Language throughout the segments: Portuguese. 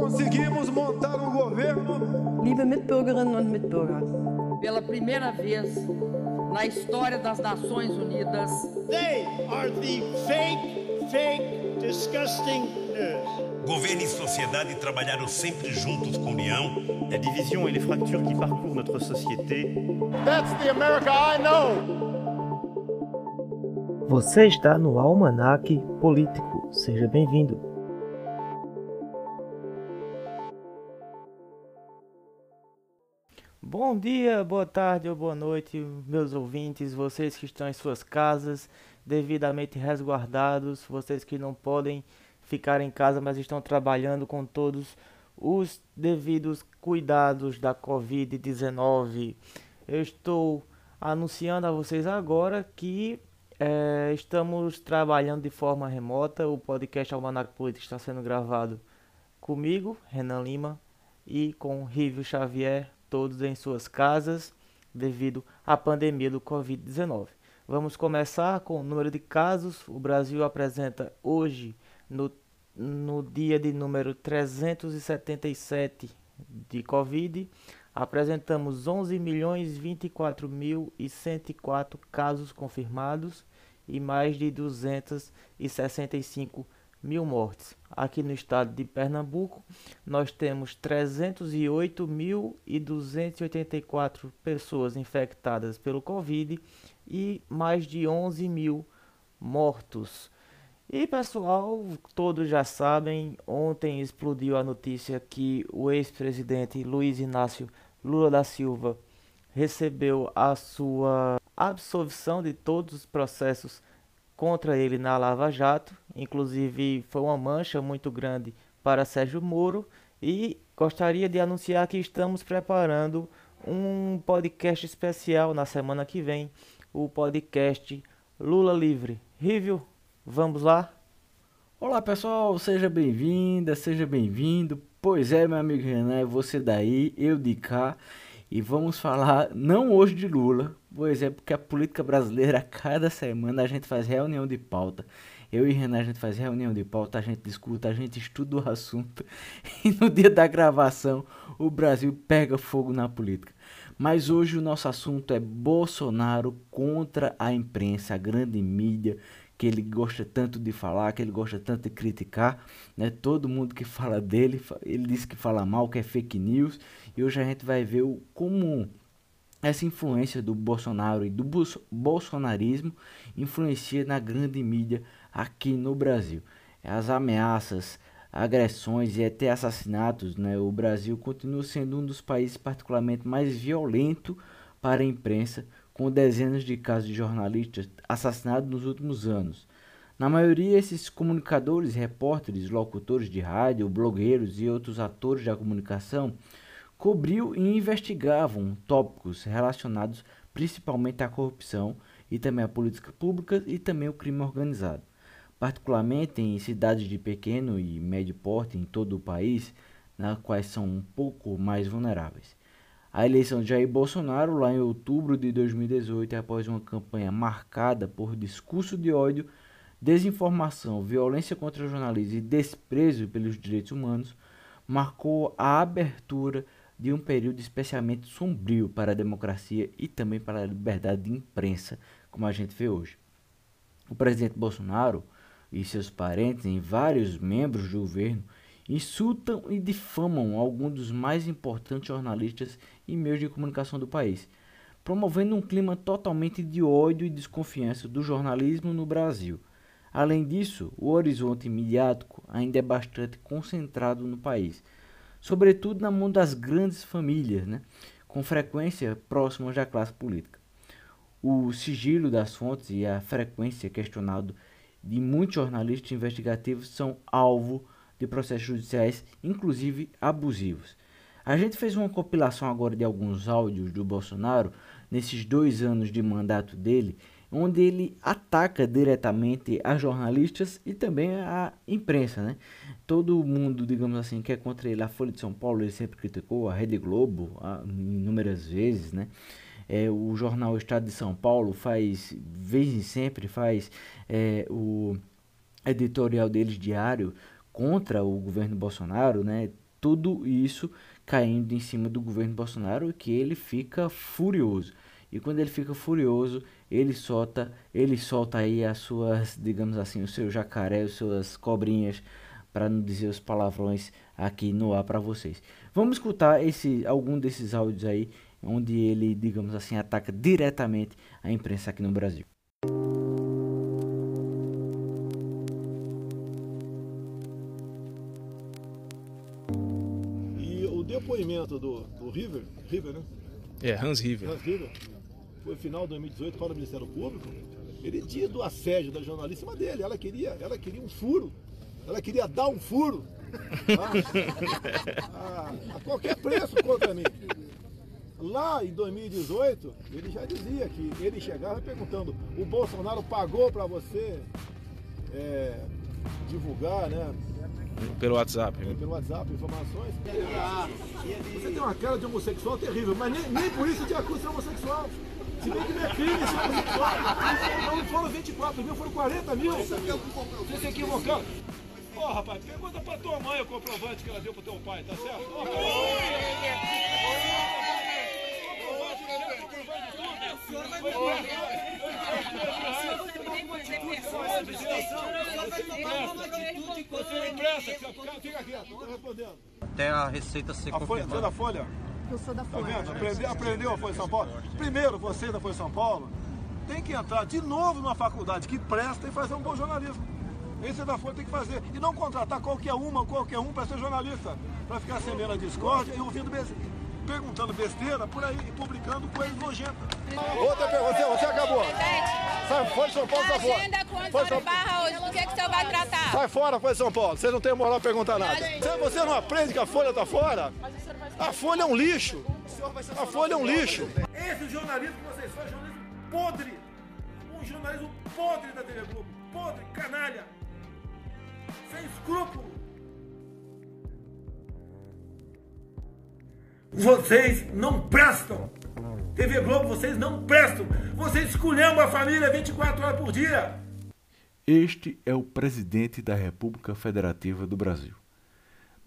Conseguimos montar um governo. Liebe Mitbürgerinnen und Mitbürger. Pela primeira vez na história das Nações Unidas. They are the fake, fake, disgusting news. Governo e sociedade trabalharam sempre juntos com união. La division et les fractures qui parcourent notre société. That's the America I know. Você está no Almanac Político. Seja bem-vindo. Bom dia, boa tarde ou boa noite, meus ouvintes, vocês que estão em suas casas, devidamente resguardados, vocês que não podem ficar em casa, mas estão trabalhando com todos os devidos cuidados da Covid-19. Eu estou anunciando a vocês agora que é, estamos trabalhando de forma remota. O podcast Almanac Político está sendo gravado comigo, Renan Lima, e com Rívio Xavier, todos em suas casas, devido à pandemia do Covid-19. Vamos começar com o número de casos. O Brasil apresenta hoje, no, no dia de número 377 de Covid, apresentamos 11 milhões 24 mil e 104 casos confirmados e mais de 265 mil mortes. Aqui no estado de Pernambuco, nós temos 308.284 pessoas infectadas pelo Covid e mais de 11 mil mortos. E pessoal, todos já sabem, ontem explodiu a notícia que o ex-presidente Luiz Inácio Lula da Silva recebeu a sua absolvição de todos os processos contra ele na Lava Jato. Inclusive, foi uma mancha muito grande para Sérgio Moro. E gostaria de anunciar que estamos preparando um podcast especial na semana que vem o podcast Lula Livre. Rívio, vamos lá? Olá pessoal, seja bem-vinda, seja bem-vindo. Pois é, meu amigo Renan, é você daí, eu de cá. E vamos falar não hoje de Lula, pois é porque a política brasileira, cada semana a gente faz reunião de pauta. Eu e Renan a gente faz reunião de pauta, a gente discuta, a gente estuda o assunto. E no dia da gravação, o Brasil pega fogo na política. Mas hoje o nosso assunto é Bolsonaro contra a imprensa, a grande mídia, que ele gosta tanto de falar, que ele gosta tanto de criticar, né? Todo mundo que fala dele, ele diz que fala mal, que é fake news, e hoje a gente vai ver o, como essa influência do Bolsonaro e do bolsonarismo influencia na grande mídia aqui no Brasil. As ameaças, agressões e até assassinatos, né? O Brasil continua sendo um dos países particularmente mais violento para a imprensa, com dezenas de casos de jornalistas assassinados nos últimos anos. Na maioria, esses comunicadores, repórteres, locutores de rádio, blogueiros e outros atores da comunicação cobriu e investigavam tópicos relacionados principalmente à corrupção e também à política pública e também ao crime organizado. Particularmente em cidades de pequeno e médio porte em todo o país, nas quais são um pouco mais vulneráveis. A eleição de Jair Bolsonaro, lá em outubro de 2018, após uma campanha marcada por discurso de ódio, desinformação, violência contra jornalistas e desprezo pelos direitos humanos, marcou a abertura de um período especialmente sombrio para a democracia e também para a liberdade de imprensa, como a gente vê hoje. O presidente Bolsonaro e seus parentes e vários membros do governo insultam e difamam alguns dos mais importantes jornalistas e meios de comunicação do país, promovendo um clima totalmente de ódio e desconfiança do jornalismo no Brasil. Além disso, o horizonte midiático ainda é bastante concentrado no país sobretudo na mão das grandes famílias, né, com frequência próximas da classe política. O sigilo das fontes e a frequência questionado de muitos jornalistas investigativos são alvo de processos judiciais, inclusive abusivos. A gente fez uma compilação agora de alguns áudios do Bolsonaro nesses dois anos de mandato dele onde ele ataca diretamente a jornalistas e também a imprensa, né? Todo mundo, digamos assim, que é contra ele, a Folha de São Paulo, ele sempre criticou, a Rede Globo, a, inúmeras vezes, né? É, o jornal Estado de São Paulo faz, vez em sempre, faz é, o editorial deles diário contra o governo Bolsonaro, né? tudo isso caindo em cima do governo Bolsonaro que ele fica furioso. E quando ele fica furioso, ele solta, ele solta aí as suas, digamos assim, o seu jacaré, as suas cobrinhas, para não dizer os palavrões aqui no ar para vocês. Vamos escutar esse algum desses áudios aí onde ele, digamos assim, ataca diretamente a imprensa aqui no Brasil. Do River, River, né? É, Hans River. Hans River, foi final de 2018 para o Ministério Público. Ele tinha do assédio da jornalista dele. Ela queria, ela queria um furo. Ela queria dar um furo. A, a, a qualquer preço contra mim. Lá em 2018, ele já dizia que ele chegava perguntando: o Bolsonaro pagou para você é, divulgar, né? Pelo WhatsApp. É, pelo WhatsApp, informações. Você tem uma cara de homossexual terrível, mas nem, nem por isso te acusa de homossexual. Se bem que não é crime ser homossexual. Não foram 24 mil, foram 40 mil. Você se equivocou. Ô oh, rapaz, pergunta pra tua mãe o comprovante que ela deu pro teu pai, tá certo? Oh, Até a receita ser a Folha, Você é da Folha? Eu sou da Folha. Tá vendo? Aprendeu, aprendeu a Folha de São Paulo? Primeiro, você da Folha de São Paulo tem que entrar de novo numa faculdade que presta e fazer um bom jornalismo. Esse é da Folha tem que fazer. E não contratar qualquer uma, qualquer um para ser jornalista. Para ficar semendo a discórdia e ouvindo besteira, perguntando besteira por aí e publicando coisas nojentas. Outra pergunta, você, você acabou. Sai, foi de São Paulo, sai fora. agenda com Antônio Barra hoje, do que, que o senhor vai tratar? Sai fora, foi de São Paulo. Você não tem moral pra perguntar nada. Você, não aprende que a Folha tá fora? A Folha é um lixo. A Folha é um lixo. Esse jornalismo que vocês fazem, jornalismo podre. Um jornalismo podre da TV Globo. Podre, canalha sem escrúpulo. Vocês não prestam. TV Globo, vocês não prestam. Vocês escolhemos a família 24 horas por dia. Este é o presidente da República Federativa do Brasil.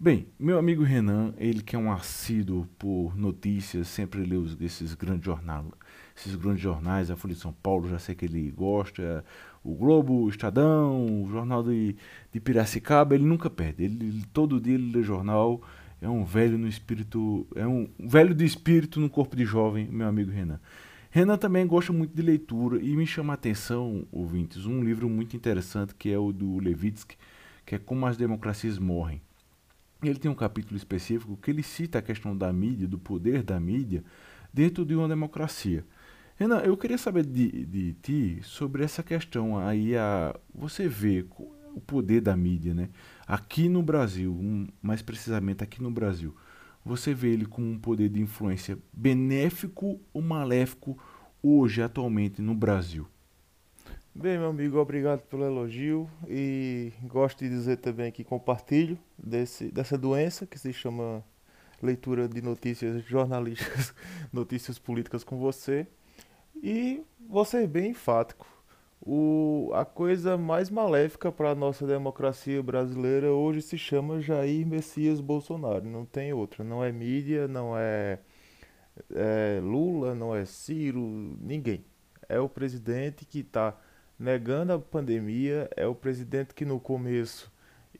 Bem, meu amigo Renan, ele que é um assíduo por notícias, sempre lê esses grandes jornais, esses grandes jornais, a Folha de São Paulo, já sei que ele gosta, o Globo, o Estadão, o Jornal de, de Piracicaba, ele nunca perde. Ele, todo dia ele lê jornal, é um velho no espírito, é um velho de espírito no corpo de jovem, meu amigo Renan. Renan também gosta muito de leitura e me chama a atenção, ouvintes, um livro muito interessante que é o do Levitsky, que é Como as Democracias Morrem. Ele tem um capítulo específico que ele cita a questão da mídia, do poder da mídia dentro de uma democracia. Renan, eu queria saber de, de ti sobre essa questão aí, a, você vê o poder da mídia, né? Aqui no Brasil, mais precisamente aqui no Brasil, você vê ele com um poder de influência benéfico ou maléfico hoje, atualmente, no Brasil? Bem, meu amigo, obrigado pelo elogio e gosto de dizer também que compartilho desse, dessa doença que se chama leitura de notícias jornalísticas, notícias políticas com você. E vou ser bem enfático. O, a coisa mais maléfica para a nossa democracia brasileira hoje se chama Jair Messias Bolsonaro. Não tem outra. Não é mídia, não é, é Lula, não é Ciro, ninguém. É o presidente que está negando a pandemia, é o presidente que no começo,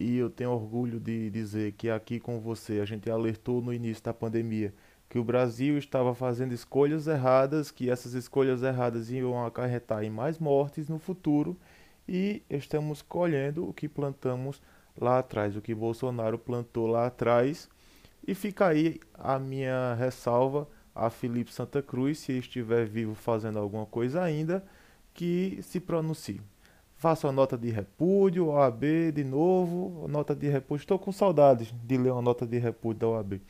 e eu tenho orgulho de dizer que aqui com você a gente alertou no início da pandemia que o Brasil estava fazendo escolhas erradas, que essas escolhas erradas iam acarretar em mais mortes no futuro e estamos colhendo o que plantamos lá atrás, o que Bolsonaro plantou lá atrás. E fica aí a minha ressalva a Felipe Santa Cruz, se estiver vivo fazendo alguma coisa ainda, que se pronuncie. Faça uma nota de repúdio, OAB de novo, nota de repúdio. Estou com saudades de ler uma nota de repúdio da OAB.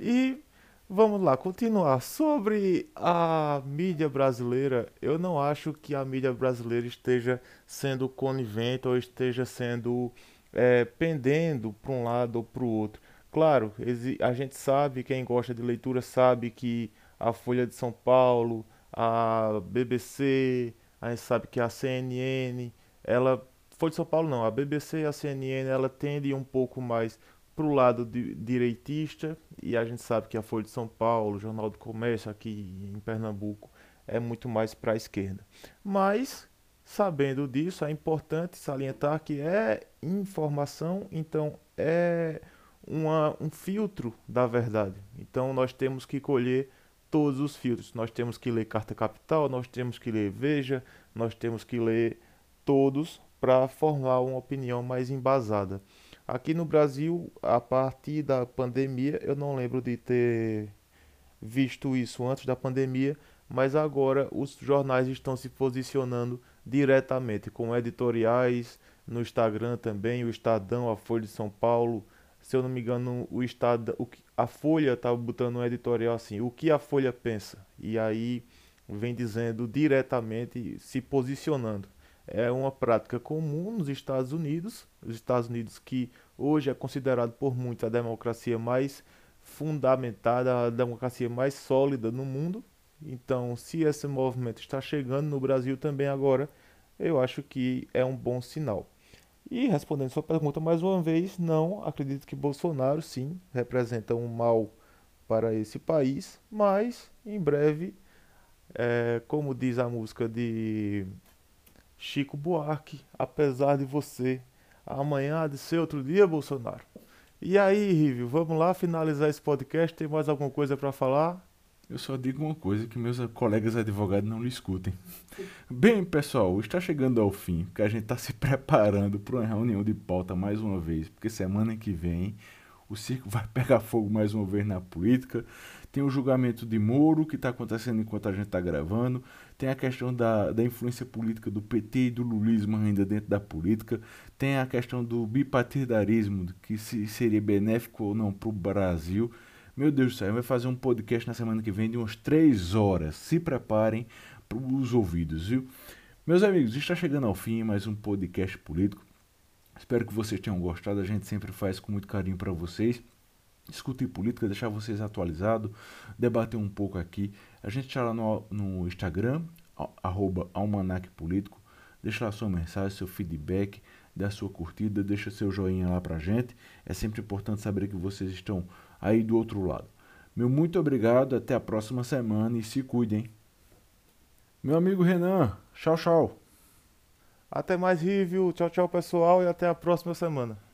E Vamos lá, continuar. Sobre a mídia brasileira, eu não acho que a mídia brasileira esteja sendo conivente ou esteja sendo é, pendendo para um lado ou para o outro. Claro, a gente sabe, quem gosta de leitura sabe que a Folha de São Paulo, a BBC, a gente sabe que a CNN, ela. Folha de São Paulo não, a BBC e a CNN ela tende um pouco mais para o lado de, direitista, e a gente sabe que a Folha de São Paulo, o Jornal do Comércio aqui em Pernambuco, é muito mais para a esquerda. Mas, sabendo disso, é importante salientar que é informação, então é uma, um filtro da verdade. Então nós temos que colher todos os filtros. Nós temos que ler Carta Capital, nós temos que ler Veja, nós temos que ler todos para formar uma opinião mais embasada. Aqui no Brasil, a partir da pandemia, eu não lembro de ter visto isso antes da pandemia, mas agora os jornais estão se posicionando diretamente com editoriais no Instagram também, o Estadão, a Folha de São Paulo, se eu não me engano, o Estado, o, a Folha estava botando um editorial assim, o que a Folha pensa? E aí vem dizendo diretamente, se posicionando é uma prática comum nos Estados Unidos, os Estados Unidos que hoje é considerado por muitos a democracia mais fundamentada, a democracia mais sólida no mundo. Então, se esse movimento está chegando no Brasil também agora, eu acho que é um bom sinal. E respondendo sua pergunta mais uma vez, não acredito que Bolsonaro sim representa um mal para esse país, mas em breve, é, como diz a música de Chico Buarque, apesar de você, amanhã há de ser outro dia, Bolsonaro. E aí, Rívio, vamos lá finalizar esse podcast? Tem mais alguma coisa para falar? Eu só digo uma coisa que meus colegas advogados não lhe escutem. Bem, pessoal, está chegando ao fim, porque a gente está se preparando para uma reunião de pauta mais uma vez, porque semana que vem o circo vai pegar fogo mais uma vez na política. Tem o julgamento de Moro, que está acontecendo enquanto a gente está gravando. Tem a questão da, da influência política do PT e do lulismo ainda dentro da política. Tem a questão do bipartidarismo, que se seria benéfico ou não para o Brasil. Meu Deus do céu, vai fazer um podcast na semana que vem de umas três horas. Se preparem para os ouvidos, viu? Meus amigos, está chegando ao fim mais um podcast político. Espero que vocês tenham gostado. A gente sempre faz com muito carinho para vocês discutir política, deixar vocês atualizados, debater um pouco aqui. A gente está lá no, no Instagram, arroba Almanac Político. Deixa lá sua mensagem, seu feedback, dá sua curtida, deixa seu joinha lá pra gente. É sempre importante saber que vocês estão aí do outro lado. Meu muito obrigado, até a próxima semana e se cuidem. Meu amigo Renan, tchau, tchau. Até mais, Rívio. Tchau, tchau, pessoal, e até a próxima semana.